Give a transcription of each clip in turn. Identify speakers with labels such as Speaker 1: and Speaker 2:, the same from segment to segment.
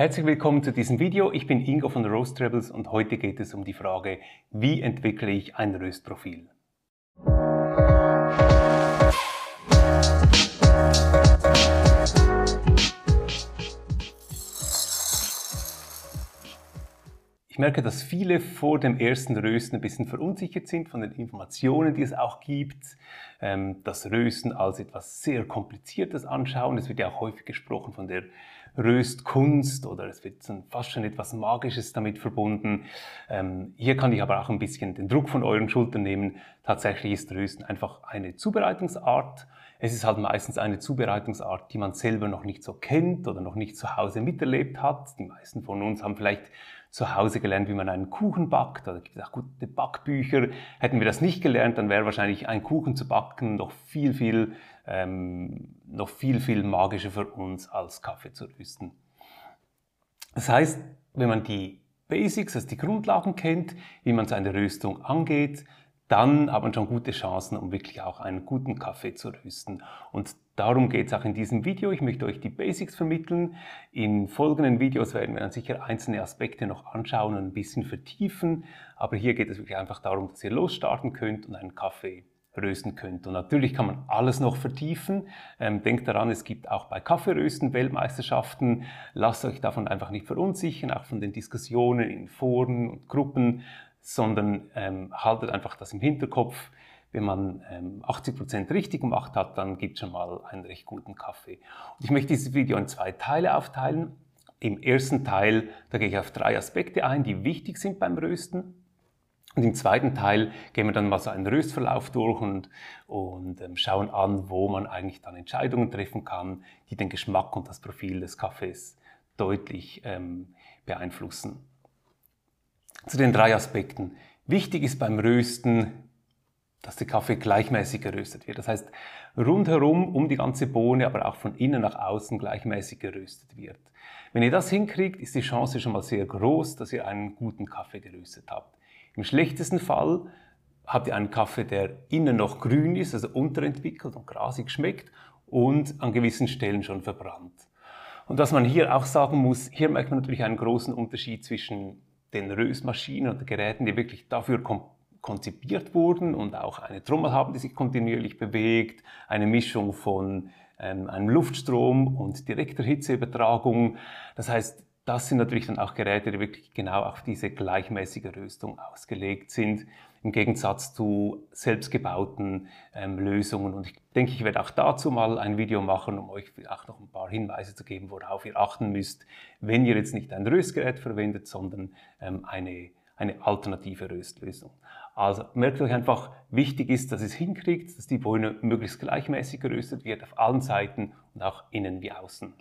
Speaker 1: Herzlich willkommen zu diesem Video. Ich bin Ingo von Roast Rebels und heute geht es um die Frage, wie entwickle ich ein Röstprofil? Ich merke, dass viele vor dem ersten Rösten ein bisschen verunsichert sind von den Informationen, die es auch gibt. Ähm, das Rösten als etwas sehr Kompliziertes anschauen. Es wird ja auch häufig gesprochen von der Röstkunst oder es wird fast schon etwas Magisches damit verbunden. Ähm, hier kann ich aber auch ein bisschen den Druck von euren Schultern nehmen. Tatsächlich ist Rösten einfach eine Zubereitungsart. Es ist halt meistens eine Zubereitungsart, die man selber noch nicht so kennt oder noch nicht zu Hause miterlebt hat. Die meisten von uns haben vielleicht zu Hause gelernt, wie man einen Kuchen backt. Da gibt es auch gute Backbücher. Hätten wir das nicht gelernt, dann wäre wahrscheinlich ein Kuchen zu backen noch viel, viel ähm, noch viel, viel magischer für uns als Kaffee zu rösten. Das heißt, wenn man die Basics, also die Grundlagen kennt, wie man seine Röstung angeht, dann hat man schon gute Chancen, um wirklich auch einen guten Kaffee zu rösten. Und darum geht es auch in diesem Video. Ich möchte euch die Basics vermitteln. In folgenden Videos werden wir dann sicher einzelne Aspekte noch anschauen und ein bisschen vertiefen. Aber hier geht es wirklich einfach darum, dass ihr losstarten könnt und einen Kaffee rösten könnt. Und natürlich kann man alles noch vertiefen. Ähm, denkt daran, es gibt auch bei Kaffeerösten Weltmeisterschaften. Lasst euch davon einfach nicht verunsichern, auch von den Diskussionen in Foren und Gruppen, sondern ähm, haltet einfach das im Hinterkopf. Wenn man ähm, 80% richtig gemacht hat, dann gibt es schon mal einen recht guten Kaffee. Und ich möchte dieses Video in zwei Teile aufteilen. Im ersten Teil, da gehe ich auf drei Aspekte ein, die wichtig sind beim Rösten. Und im zweiten Teil gehen wir dann mal so einen Röstverlauf durch und, und ähm, schauen an, wo man eigentlich dann Entscheidungen treffen kann, die den Geschmack und das Profil des Kaffees deutlich ähm, beeinflussen. Zu den drei Aspekten. Wichtig ist beim Rösten, dass der Kaffee gleichmäßig geröstet wird. Das heißt, rundherum um die ganze Bohne, aber auch von innen nach außen gleichmäßig geröstet wird. Wenn ihr das hinkriegt, ist die Chance schon mal sehr groß, dass ihr einen guten Kaffee geröstet habt. Im schlechtesten Fall habt ihr einen Kaffee, der innen noch grün ist, also unterentwickelt und grasig schmeckt und an gewissen Stellen schon verbrannt. Und was man hier auch sagen muss, hier merkt man natürlich einen großen Unterschied zwischen den Rösmaschinen und Geräten, die wirklich dafür konzipiert wurden und auch eine Trommel haben, die sich kontinuierlich bewegt, eine Mischung von ähm, einem Luftstrom und direkter Hitzeübertragung. Das heißt, das sind natürlich dann auch Geräte, die wirklich genau auf diese gleichmäßige Röstung ausgelegt sind, im Gegensatz zu selbstgebauten ähm, Lösungen. Und ich denke, ich werde auch dazu mal ein Video machen, um euch auch noch ein paar Hinweise zu geben, worauf ihr achten müsst, wenn ihr jetzt nicht ein Röstgerät verwendet, sondern ähm, eine, eine alternative Röstlösung. Also merkt euch einfach, wichtig ist, dass es hinkriegt, dass die Bohne möglichst gleichmäßig geröstet wird auf allen Seiten und auch innen wie außen.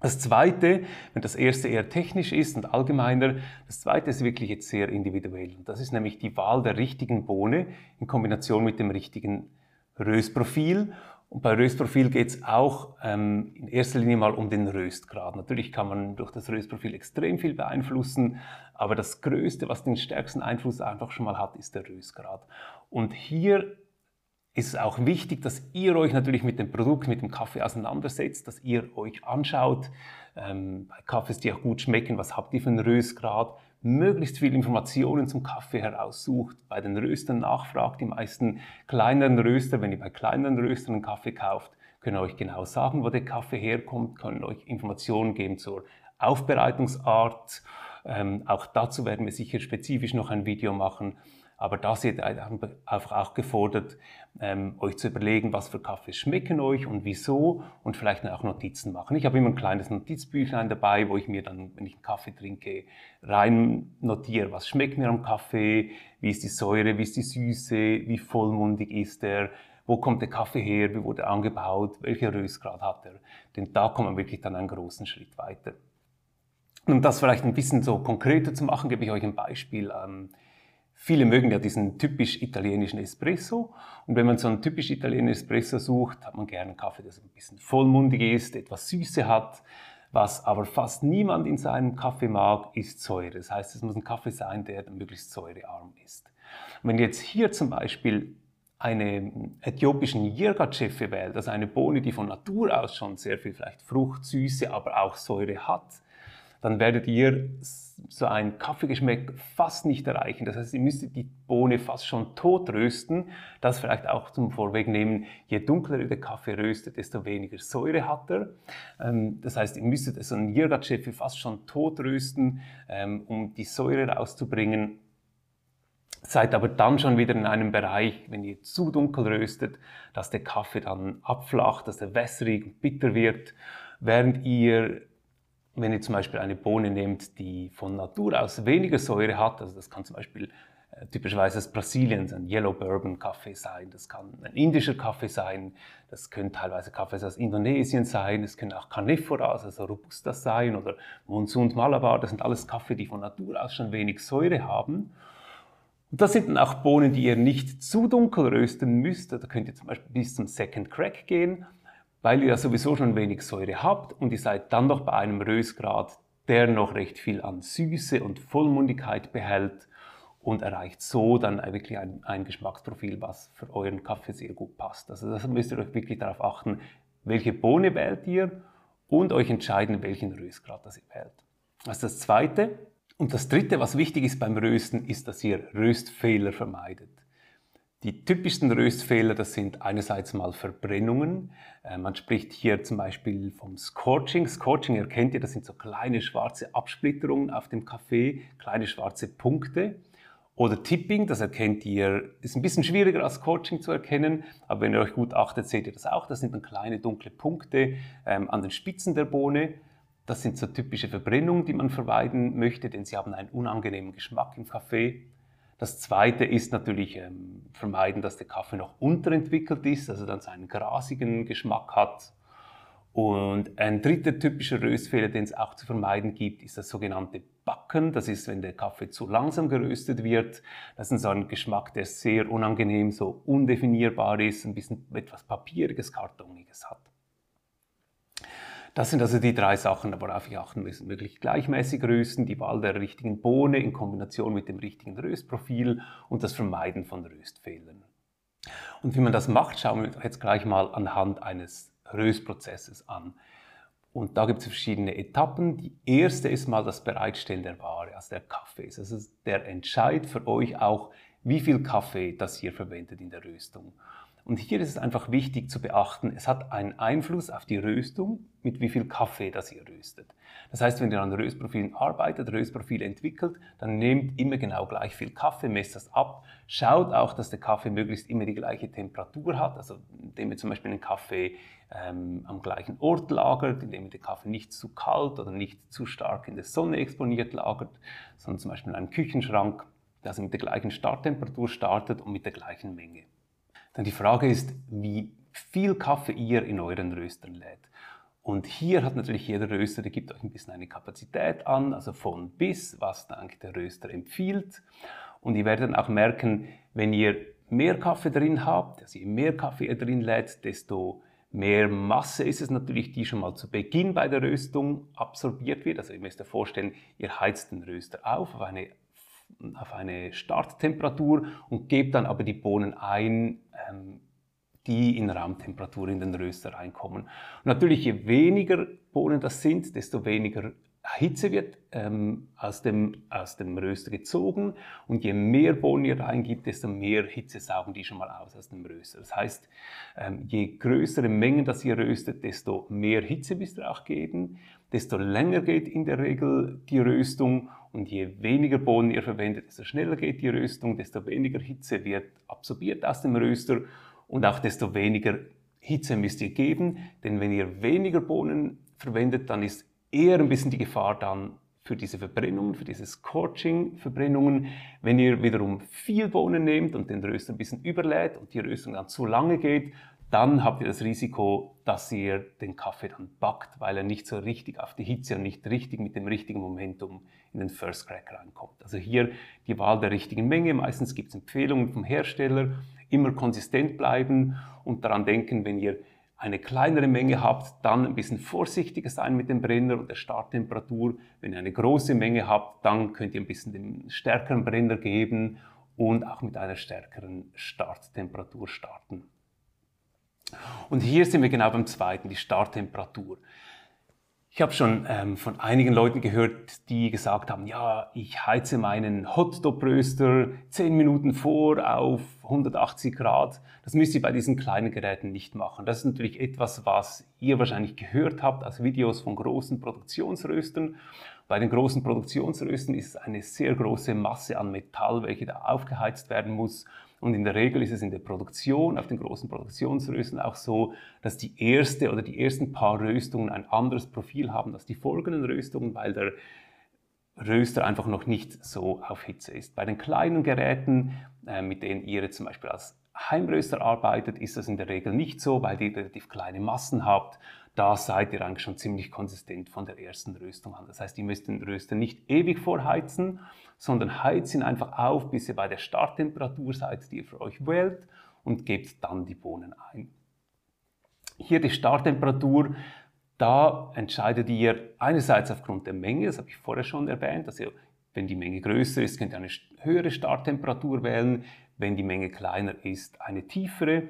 Speaker 1: Das zweite, wenn das erste eher technisch ist und allgemeiner, das zweite ist wirklich jetzt sehr individuell. Und das ist nämlich die Wahl der richtigen Bohne in Kombination mit dem richtigen Röstprofil. Und bei Röstprofil geht es auch ähm, in erster Linie mal um den Röstgrad. Natürlich kann man durch das Röstprofil extrem viel beeinflussen, aber das Größte, was den stärksten Einfluss einfach schon mal hat, ist der Röstgrad. Und hier ist es auch wichtig, dass ihr euch natürlich mit dem Produkt, mit dem Kaffee auseinandersetzt, dass ihr euch anschaut, ähm, bei Kaffees, die auch gut schmecken, was habt ihr für einen Röstgrad, möglichst viele Informationen zum Kaffee heraussucht, bei den Röstern nachfragt. Die meisten kleineren Röster, wenn ihr bei kleineren Röstern einen Kaffee kauft, können euch genau sagen, wo der Kaffee herkommt, können euch Informationen geben zur Aufbereitungsart. Ähm, auch dazu werden wir sicher spezifisch noch ein Video machen. Aber da seid ihr einfach auch gefordert, ähm, euch zu überlegen, was für Kaffees schmecken euch und wieso und vielleicht auch Notizen machen. Ich habe immer ein kleines Notizbüchlein dabei, wo ich mir dann, wenn ich einen Kaffee trinke, rein notiere, was schmeckt mir am Kaffee, wie ist die Säure, wie ist die Süße, wie vollmundig ist er, wo kommt der Kaffee her, wie wurde er angebaut, welcher Röstgrad hat er. Denn da kommt man wirklich dann einen großen Schritt weiter. Um das vielleicht ein bisschen so konkreter zu machen, gebe ich euch ein Beispiel. Ähm, Viele mögen ja diesen typisch italienischen Espresso. Und wenn man so einen typisch italienischen Espresso sucht, hat man gerne einen Kaffee, der so ein bisschen vollmundig ist, etwas Süße hat. Was aber fast niemand in seinem Kaffee mag, ist Säure. Das heißt, es muss ein Kaffee sein, der möglichst säurearm ist. Und wenn jetzt hier zum Beispiel einen äthiopischen Jirga-Chefe wählt, also eine Bohne, die von Natur aus schon sehr viel vielleicht Frucht, Süße, aber auch Säure hat, dann werdet ihr so einen Kaffeegeschmack fast nicht erreichen. Das heißt, ihr müsstet die Bohne fast schon tot rösten. Das vielleicht auch zum Vorwegnehmen, je dunkler ihr den Kaffee röstet, desto weniger Säure hat er. Ähm, das heißt, ihr müsstet so einen Yirgacheffi fast schon tot rösten, ähm, um die Säure rauszubringen. Seid aber dann schon wieder in einem Bereich, wenn ihr zu dunkel röstet, dass der Kaffee dann abflacht, dass er wässrig und bitter wird, während ihr wenn ihr zum Beispiel eine Bohne nehmt, die von Natur aus weniger Säure hat, also das kann zum Beispiel äh, typischerweise aus Brasilien ein Yellow Bourbon Kaffee sein, das kann ein indischer Kaffee sein, das können teilweise Kaffees aus Indonesien sein, es können auch Caneforas, also Robustas sein oder Monsun Malabar, das sind alles Kaffee, die von Natur aus schon wenig Säure haben. Und das sind dann auch Bohnen, die ihr nicht zu dunkel rösten müsst. Da könnt ihr zum Beispiel bis zum Second Crack gehen weil ihr ja sowieso schon wenig Säure habt und ihr seid dann noch bei einem Rösgrad, der noch recht viel an Süße und Vollmundigkeit behält und erreicht so dann wirklich ein, ein Geschmacksprofil, was für euren Kaffee sehr gut passt. Also das müsst ihr euch wirklich darauf achten, welche Bohne wählt ihr und euch entscheiden, welchen Röstgrad das ihr wählt. Das ist das Zweite. Und das Dritte, was wichtig ist beim Rösten, ist, dass ihr Röstfehler vermeidet. Die typischsten Röstfehler, das sind einerseits mal Verbrennungen. Äh, man spricht hier zum Beispiel vom Scorching. Scorching erkennt ihr, das sind so kleine schwarze Absplitterungen auf dem Kaffee, kleine schwarze Punkte. Oder Tipping, das erkennt ihr, ist ein bisschen schwieriger als Scorching zu erkennen, aber wenn ihr euch gut achtet, seht ihr das auch. Das sind dann kleine dunkle Punkte ähm, an den Spitzen der Bohne. Das sind so typische Verbrennungen, die man vermeiden möchte, denn sie haben einen unangenehmen Geschmack im Kaffee. Das zweite ist natürlich ähm, vermeiden, dass der Kaffee noch unterentwickelt ist, also dann seinen grasigen Geschmack hat. Und ein dritter typischer Röstfehler, den es auch zu vermeiden gibt, ist das sogenannte Backen. Das ist, wenn der Kaffee zu langsam geröstet wird. Das ist so ein Geschmack, der sehr unangenehm, so undefinierbar ist, ein bisschen etwas Papieriges, Kartoniges hat. Das sind also die drei Sachen, worauf wir achten müssen. Wirklich gleichmäßig rösten, die Wahl der richtigen Bohne in Kombination mit dem richtigen Röstprofil und das Vermeiden von Röstfehlern. Und wie man das macht, schauen wir jetzt gleich mal anhand eines Röstprozesses an. Und da gibt es verschiedene Etappen. Die erste ist mal das Bereitstellen der Ware, also der Kaffee. Also der Entscheid für euch auch, wie viel Kaffee das ihr verwendet in der Röstung. Und hier ist es einfach wichtig zu beachten, es hat einen Einfluss auf die Röstung, mit wie viel Kaffee das ihr röstet. Das heißt, wenn ihr an Röstprofilen arbeitet, Röstprofile entwickelt, dann nehmt immer genau gleich viel Kaffee, messt das ab, schaut auch, dass der Kaffee möglichst immer die gleiche Temperatur hat, also indem ihr zum Beispiel den Kaffee ähm, am gleichen Ort lagert, indem ihr den Kaffee nicht zu kalt oder nicht zu stark in der Sonne exponiert lagert, sondern zum Beispiel in einem Küchenschrank, dass ihr mit der gleichen Starttemperatur startet und mit der gleichen Menge. Dann die Frage ist, wie viel Kaffee ihr in euren Röstern lädt. Und hier hat natürlich jeder Röster, der gibt euch ein bisschen eine Kapazität an, also von bis, was dann der Röster empfiehlt. Und ihr werdet dann auch merken, wenn ihr mehr Kaffee drin habt, also je mehr Kaffee ihr drin lädt, desto mehr Masse ist es natürlich, die schon mal zu Beginn bei der Röstung absorbiert wird. Also ihr müsst euch vorstellen, ihr heizt den Röster auf auf eine auf eine Starttemperatur und gebe dann aber die Bohnen ein, ähm, die in Raumtemperatur in den Röster reinkommen. Und natürlich, je weniger Bohnen das sind, desto weniger Hitze wird ähm, aus, dem, aus dem Röster gezogen und je mehr Bohnen ihr reingibt, desto mehr Hitze saugen die schon mal aus aus dem Röster. Das heißt, ähm, je größere Mengen das ihr röstet, desto mehr Hitze müsst ihr auch geben, desto länger geht in der Regel die Röstung und je weniger Bohnen ihr verwendet, desto schneller geht die Röstung, desto weniger Hitze wird absorbiert aus dem Röster und auch desto weniger Hitze müsst ihr geben, denn wenn ihr weniger Bohnen verwendet, dann ist eher ein bisschen die Gefahr dann für diese Verbrennungen, für diese Scorching-Verbrennungen. Wenn ihr wiederum viel Bohnen nehmt und den Röster ein bisschen überlädt und die Röstung dann zu lange geht, dann habt ihr das Risiko, dass ihr den Kaffee dann backt, weil er nicht so richtig auf die Hitze und nicht richtig mit dem richtigen Momentum in den First Crack reinkommt. Also hier die Wahl der richtigen Menge. Meistens gibt es Empfehlungen vom Hersteller. Immer konsistent bleiben und daran denken, wenn ihr eine kleinere Menge habt, dann ein bisschen vorsichtiger sein mit dem Brenner und der Starttemperatur. Wenn ihr eine große Menge habt, dann könnt ihr ein bisschen den stärkeren Brenner geben und auch mit einer stärkeren Starttemperatur starten. Und hier sind wir genau beim zweiten, die Starttemperatur. Ich habe schon ähm, von einigen Leuten gehört, die gesagt haben, ja, ich heize meinen Hotdog-Röster 10 Minuten vor auf 180 Grad. Das müsst ihr bei diesen kleinen Geräten nicht machen. Das ist natürlich etwas, was ihr wahrscheinlich gehört habt aus Videos von großen Produktionsröstern. Bei den großen Produktionsröstern ist es eine sehr große Masse an Metall, welche da aufgeheizt werden muss. Und in der Regel ist es in der Produktion, auf den großen Produktionsrösten auch so, dass die erste oder die ersten paar Röstungen ein anderes Profil haben als die folgenden Röstungen, weil der Röster einfach noch nicht so auf Hitze ist. Bei den kleinen Geräten, äh, mit denen ihr zum Beispiel als Heimröster arbeitet, ist das in der Regel nicht so, weil ihr relativ kleine Massen habt. Da seid ihr eigentlich schon ziemlich konsistent von der ersten Röstung an. Das heißt, ihr müsst den Röster nicht ewig vorheizen, sondern heizt ihn einfach auf, bis ihr bei der Starttemperatur seid, die ihr für euch wählt und gebt dann die Bohnen ein. Hier die Starttemperatur, da entscheidet ihr einerseits aufgrund der Menge, das habe ich vorher schon erwähnt, also wenn die Menge größer ist, könnt ihr eine höhere Starttemperatur wählen, wenn die Menge kleiner ist, eine tiefere.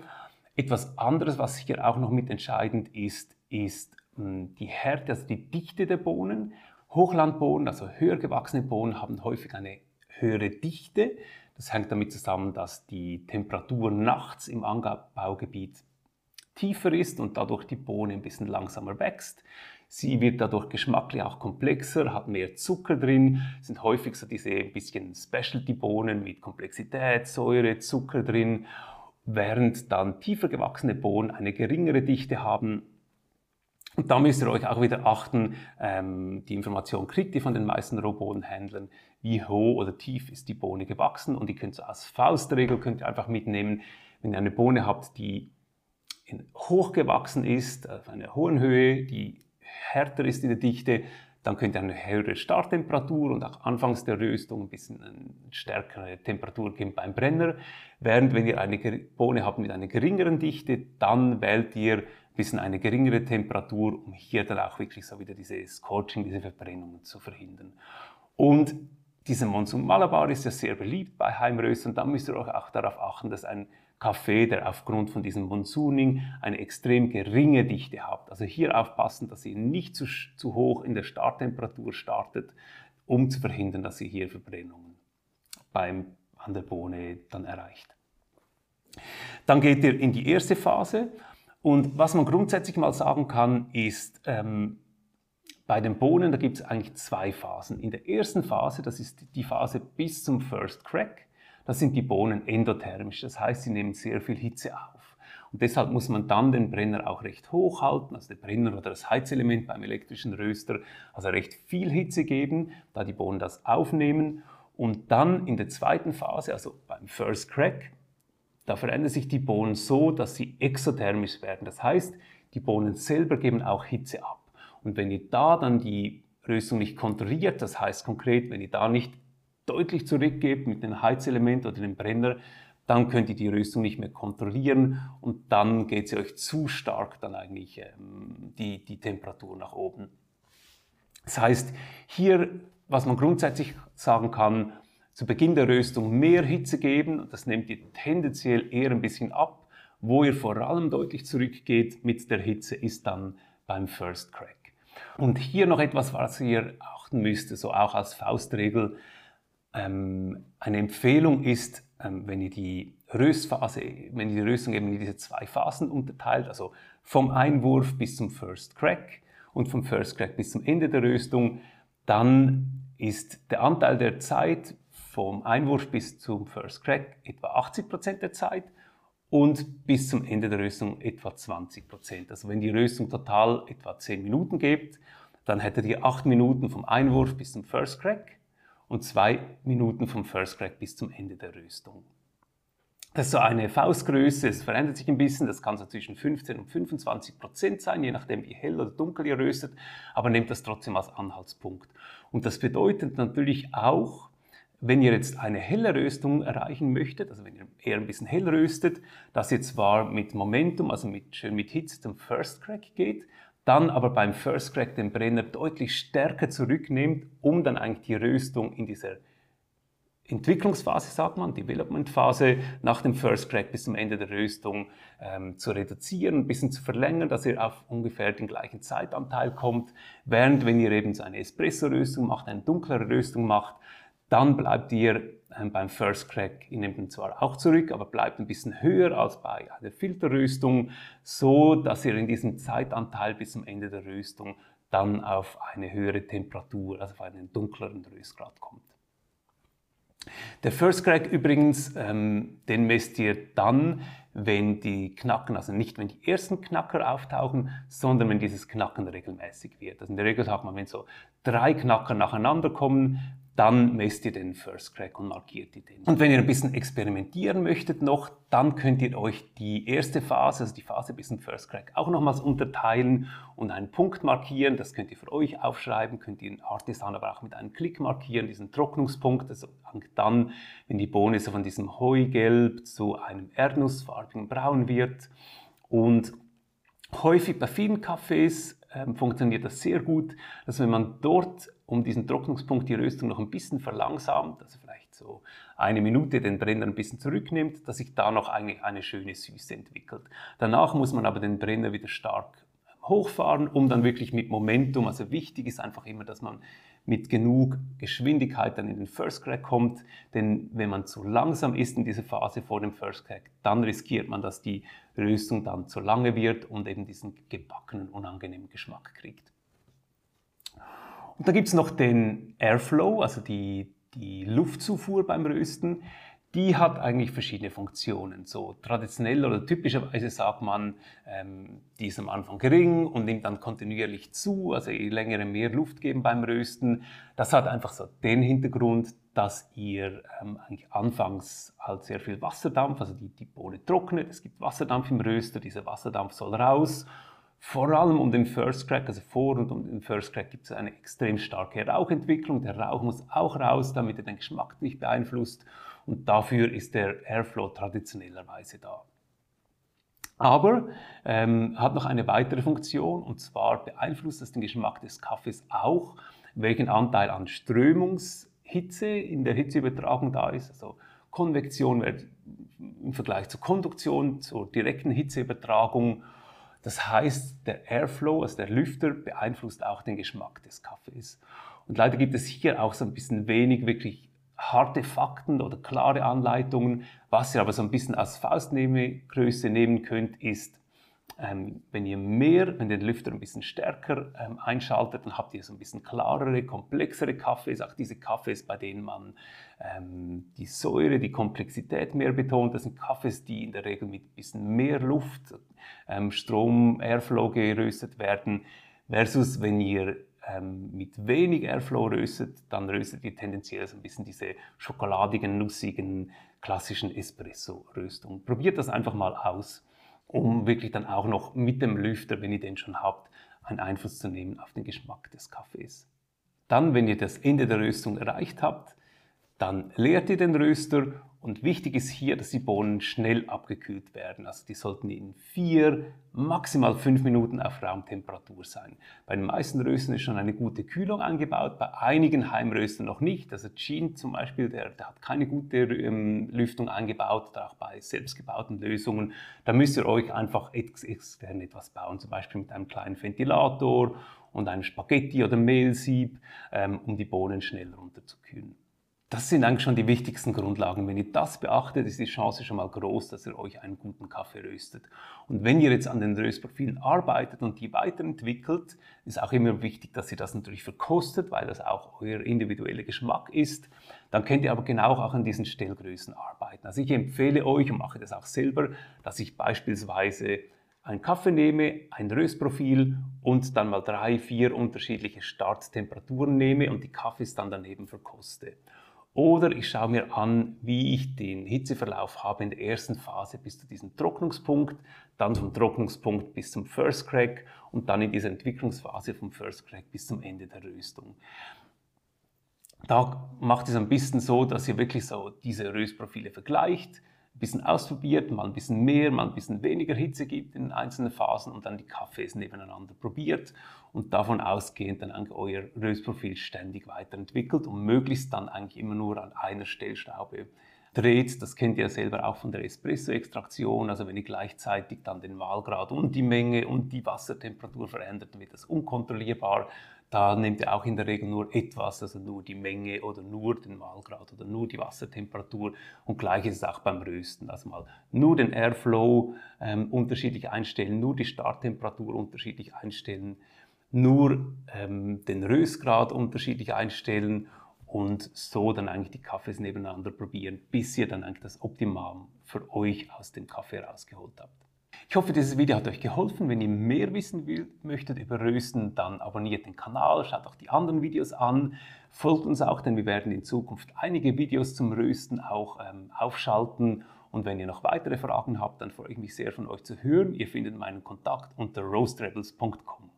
Speaker 1: Etwas anderes, was hier auch noch mit entscheidend ist, ist hm, die Härte, also die Dichte der Bohnen. Hochlandbohnen, also höher gewachsene Bohnen, haben häufig eine höhere Dichte. Das hängt damit zusammen, dass die Temperatur nachts im Anbaugebiet tiefer ist und dadurch die Bohne ein bisschen langsamer wächst. Sie wird dadurch geschmacklich auch komplexer, hat mehr Zucker drin, sind häufig so diese ein bisschen Specialty-Bohnen mit Komplexität, Säure, Zucker drin, während dann tiefer gewachsene Bohnen eine geringere Dichte haben und da müsst ihr euch auch wieder achten, ähm, die Information kriegt ihr von den meisten Rohbohnenhändlern, wie hoch oder tief ist die Bohne gewachsen und die könnt ihr als Faustregel könnt ihr einfach mitnehmen, wenn ihr eine Bohne habt, die hoch gewachsen ist, auf einer hohen Höhe, die härter ist in der Dichte, dann könnt ihr eine höhere Starttemperatur und auch anfangs der Röstung ein bisschen eine stärkere Temperatur geben beim Brenner. Während wenn ihr eine Bohne habt mit einer geringeren Dichte, dann wählt ihr bisschen eine geringere Temperatur, um hier dann auch wirklich so wieder diese Scorching, diese Verbrennungen zu verhindern. Und dieser Monsun Malabar ist ja sehr beliebt bei Heimröstern. Da müsst ihr euch auch darauf achten, dass ein Kaffee, der aufgrund von diesem Monsuning eine extrem geringe Dichte hat. Also hier aufpassen, dass ihr nicht zu, zu hoch in der Starttemperatur startet, um zu verhindern, dass ihr hier Verbrennungen beim, an der Bohne dann erreicht. Dann geht ihr in die erste Phase und was man grundsätzlich mal sagen kann, ist, ähm, bei den Bohnen, da gibt es eigentlich zwei Phasen. In der ersten Phase, das ist die Phase bis zum First Crack, da sind die Bohnen endothermisch, das heißt, sie nehmen sehr viel Hitze auf. Und deshalb muss man dann den Brenner auch recht hoch halten, also der Brenner oder das Heizelement beim elektrischen Röster, also recht viel Hitze geben, da die Bohnen das aufnehmen. Und dann in der zweiten Phase, also beim First Crack, da verändern sich die Bohnen so, dass sie exothermisch werden. Das heißt, die Bohnen selber geben auch Hitze ab. Und wenn ihr da dann die Röstung nicht kontrolliert, das heißt konkret, wenn ihr da nicht deutlich zurückgebt mit dem Heizelement oder dem Brenner, dann könnt ihr die Röstung nicht mehr kontrollieren und dann geht sie euch zu stark dann eigentlich ähm, die, die Temperatur nach oben. Das heißt, hier, was man grundsätzlich sagen kann, zu Beginn der Röstung mehr Hitze geben. Das nehmt ihr tendenziell eher ein bisschen ab. Wo ihr vor allem deutlich zurückgeht mit der Hitze, ist dann beim First Crack. Und hier noch etwas, was ihr achten müsst, so auch als Faustregel. Ähm, eine Empfehlung ist, ähm, wenn ihr die Röstphase, wenn ihr die Röstung eben in diese zwei Phasen unterteilt, also vom Einwurf bis zum First Crack und vom First Crack bis zum Ende der Röstung, dann ist der Anteil der Zeit vom Einwurf bis zum First Crack etwa 80% der Zeit und bis zum Ende der Röstung etwa 20%. Also wenn die Röstung total etwa 10 Minuten gibt, dann hättet ihr 8 Minuten vom Einwurf bis zum First Crack und 2 Minuten vom First Crack bis zum Ende der Röstung. Das ist so eine Faustgröße, es verändert sich ein bisschen, das kann so zwischen 15 und 25 Prozent sein, je nachdem wie hell oder dunkel ihr röstet, aber nehmt das trotzdem als Anhaltspunkt. Und das bedeutet natürlich auch, wenn ihr jetzt eine helle Röstung erreichen möchtet, also wenn ihr eher ein bisschen hell röstet, das jetzt zwar mit Momentum, also mit, schön mit Hitze zum First Crack geht, dann aber beim First Crack den Brenner deutlich stärker zurücknehmt, um dann eigentlich die Röstung in dieser Entwicklungsphase, sagt man, Development-Phase nach dem First Crack bis zum Ende der Röstung ähm, zu reduzieren, ein bisschen zu verlängern, dass ihr auf ungefähr den gleichen Zeitanteil kommt. Während, wenn ihr eben so eine Espresso-Röstung macht, eine dunklere Röstung macht, dann bleibt ihr ähm, beim First Crack, ihr nehmt ihn zwar auch zurück, aber bleibt ein bisschen höher als bei einer Filterröstung, so dass ihr in diesem Zeitanteil bis zum Ende der Röstung dann auf eine höhere Temperatur, also auf einen dunkleren Röstgrad kommt. Der First Crack übrigens, ähm, den messt ihr dann, wenn die Knacken, also nicht wenn die ersten Knacker auftauchen, sondern wenn dieses Knacken regelmäßig wird. Also in der Regel sagt man, wenn so drei Knacker nacheinander kommen, dann messt ihr den First Crack und markiert ihr den. Und wenn ihr ein bisschen experimentieren möchtet noch, dann könnt ihr euch die erste Phase, also die Phase bis zum First Crack, auch nochmals unterteilen und einen Punkt markieren. Das könnt ihr für euch aufschreiben, könnt ihr in Artisan aber auch mit einem Klick markieren, diesen Trocknungspunkt. Also dann, wenn die Bohne so von diesem Heugelb zu einem erdnussfarbigen Braun wird. Und häufig bei vielen Kaffees ähm, funktioniert das sehr gut, dass wenn man dort um diesen Trocknungspunkt die Röstung noch ein bisschen verlangsamt, also vielleicht so eine Minute den Brenner ein bisschen zurücknimmt, dass sich da noch eigentlich eine schöne Süße entwickelt. Danach muss man aber den Brenner wieder stark hochfahren, um dann wirklich mit Momentum, also wichtig ist einfach immer, dass man mit genug Geschwindigkeit dann in den First Crack kommt, denn wenn man zu langsam ist in dieser Phase vor dem First Crack, dann riskiert man, dass die Röstung dann zu lange wird und eben diesen gebackenen, unangenehmen Geschmack kriegt. Und dann gibt es noch den Airflow, also die, die Luftzufuhr beim Rösten. Die hat eigentlich verschiedene Funktionen. So traditionell oder typischerweise sagt man, ähm, die ist am Anfang gering und nimmt dann kontinuierlich zu, also je länger mehr Luft geben beim Rösten. Das hat einfach so den Hintergrund, dass ihr ähm, eigentlich anfangs halt sehr viel Wasserdampf, also die, die Bohne trocknet, es gibt Wasserdampf im Röster, dieser Wasserdampf soll raus vor allem um den First Crack, also vor und um den First Crack gibt es eine extrem starke Rauchentwicklung. Der Rauch muss auch raus, damit er den Geschmack nicht beeinflusst. Und dafür ist der Airflow traditionellerweise da. Aber ähm, hat noch eine weitere Funktion und zwar beeinflusst es den Geschmack des Kaffees auch, welchen Anteil an Strömungshitze in der Hitzeübertragung da ist. Also Konvektion im Vergleich zur Konduktion, zur direkten Hitzeübertragung das heißt, der Airflow, also der Lüfter, beeinflusst auch den Geschmack des Kaffees. Und leider gibt es hier auch so ein bisschen wenig wirklich harte Fakten oder klare Anleitungen. Was ihr aber so ein bisschen als Faustnehmegröße nehmen könnt, ist, ähm, wenn ihr mehr, wenn den Lüfter ein bisschen stärker ähm, einschaltet, dann habt ihr so ein bisschen klarere, komplexere Kaffees, auch diese Kaffees, bei denen man ähm, die Säure, die Komplexität mehr betont. Das sind Kaffees, die in der Regel mit ein bisschen mehr Luft, ähm, Strom, Airflow geröstet werden, versus wenn ihr ähm, mit wenig Airflow röstet, dann röstet ihr tendenziell so ein bisschen diese schokoladigen, nussigen, klassischen Espresso-Röstung. Probiert das einfach mal aus um wirklich dann auch noch mit dem Lüfter, wenn ihr den schon habt, einen Einfluss zu nehmen auf den Geschmack des Kaffees. Dann, wenn ihr das Ende der Röstung erreicht habt, dann leert ihr den Röster und wichtig ist hier, dass die Bohnen schnell abgekühlt werden. Also die sollten in vier, maximal fünf Minuten auf Raumtemperatur sein. Bei den meisten Röstern ist schon eine gute Kühlung eingebaut, bei einigen Heimröstern noch nicht. Also Jean zum Beispiel, der, der hat keine gute ähm, Lüftung eingebaut, oder auch bei selbstgebauten Lösungen. Da müsst ihr euch einfach extern etwas bauen, zum Beispiel mit einem kleinen Ventilator und einem Spaghetti- oder Mehlsieb, ähm, um die Bohnen schnell runterzukühlen. Das sind eigentlich schon die wichtigsten Grundlagen. Wenn ihr das beachtet, ist die Chance schon mal groß, dass ihr euch einen guten Kaffee röstet. Und wenn ihr jetzt an den Röstprofilen arbeitet und die weiterentwickelt, ist auch immer wichtig, dass ihr das natürlich verkostet, weil das auch euer individueller Geschmack ist. Dann könnt ihr aber genau auch an diesen Stellgrößen arbeiten. Also ich empfehle euch und mache das auch selber, dass ich beispielsweise einen Kaffee nehme, ein Röstprofil und dann mal drei, vier unterschiedliche Starttemperaturen nehme und die Kaffees dann daneben verkoste. Oder ich schaue mir an, wie ich den Hitzeverlauf habe in der ersten Phase bis zu diesem Trocknungspunkt, dann vom Trocknungspunkt bis zum First Crack und dann in dieser Entwicklungsphase vom First Crack bis zum Ende der Röstung. Da macht es ein bisschen so, dass ihr wirklich so diese Röstprofile vergleicht, bisschen ausprobiert, mal ein bisschen mehr, mal ein bisschen weniger Hitze gibt in einzelnen Phasen und dann die Kaffees nebeneinander probiert und davon ausgehend dann euer Röstprofil ständig weiterentwickelt und möglichst dann eigentlich immer nur an einer Stellschraube dreht. Das kennt ihr selber auch von der Espresso-Extraktion. Also wenn ihr gleichzeitig dann den Mahlgrad und die Menge und die Wassertemperatur verändert, dann wird das unkontrollierbar. Da nehmt ihr auch in der Regel nur etwas, also nur die Menge oder nur den Mahlgrad oder nur die Wassertemperatur. Und gleich ist es auch beim Rösten. Also mal nur den Airflow ähm, unterschiedlich einstellen, nur die Starttemperatur unterschiedlich einstellen, nur ähm, den Röstgrad unterschiedlich einstellen und so dann eigentlich die Kaffees nebeneinander probieren, bis ihr dann eigentlich das Optimum für euch aus dem Kaffee rausgeholt habt. Ich hoffe, dieses Video hat euch geholfen. Wenn ihr mehr wissen wollt, möchtet über Rösten, dann abonniert den Kanal, schaut auch die anderen Videos an, folgt uns auch, denn wir werden in Zukunft einige Videos zum Rösten auch ähm, aufschalten. Und wenn ihr noch weitere Fragen habt, dann freue ich mich sehr von euch zu hören. Ihr findet meinen Kontakt unter roastrebels.com.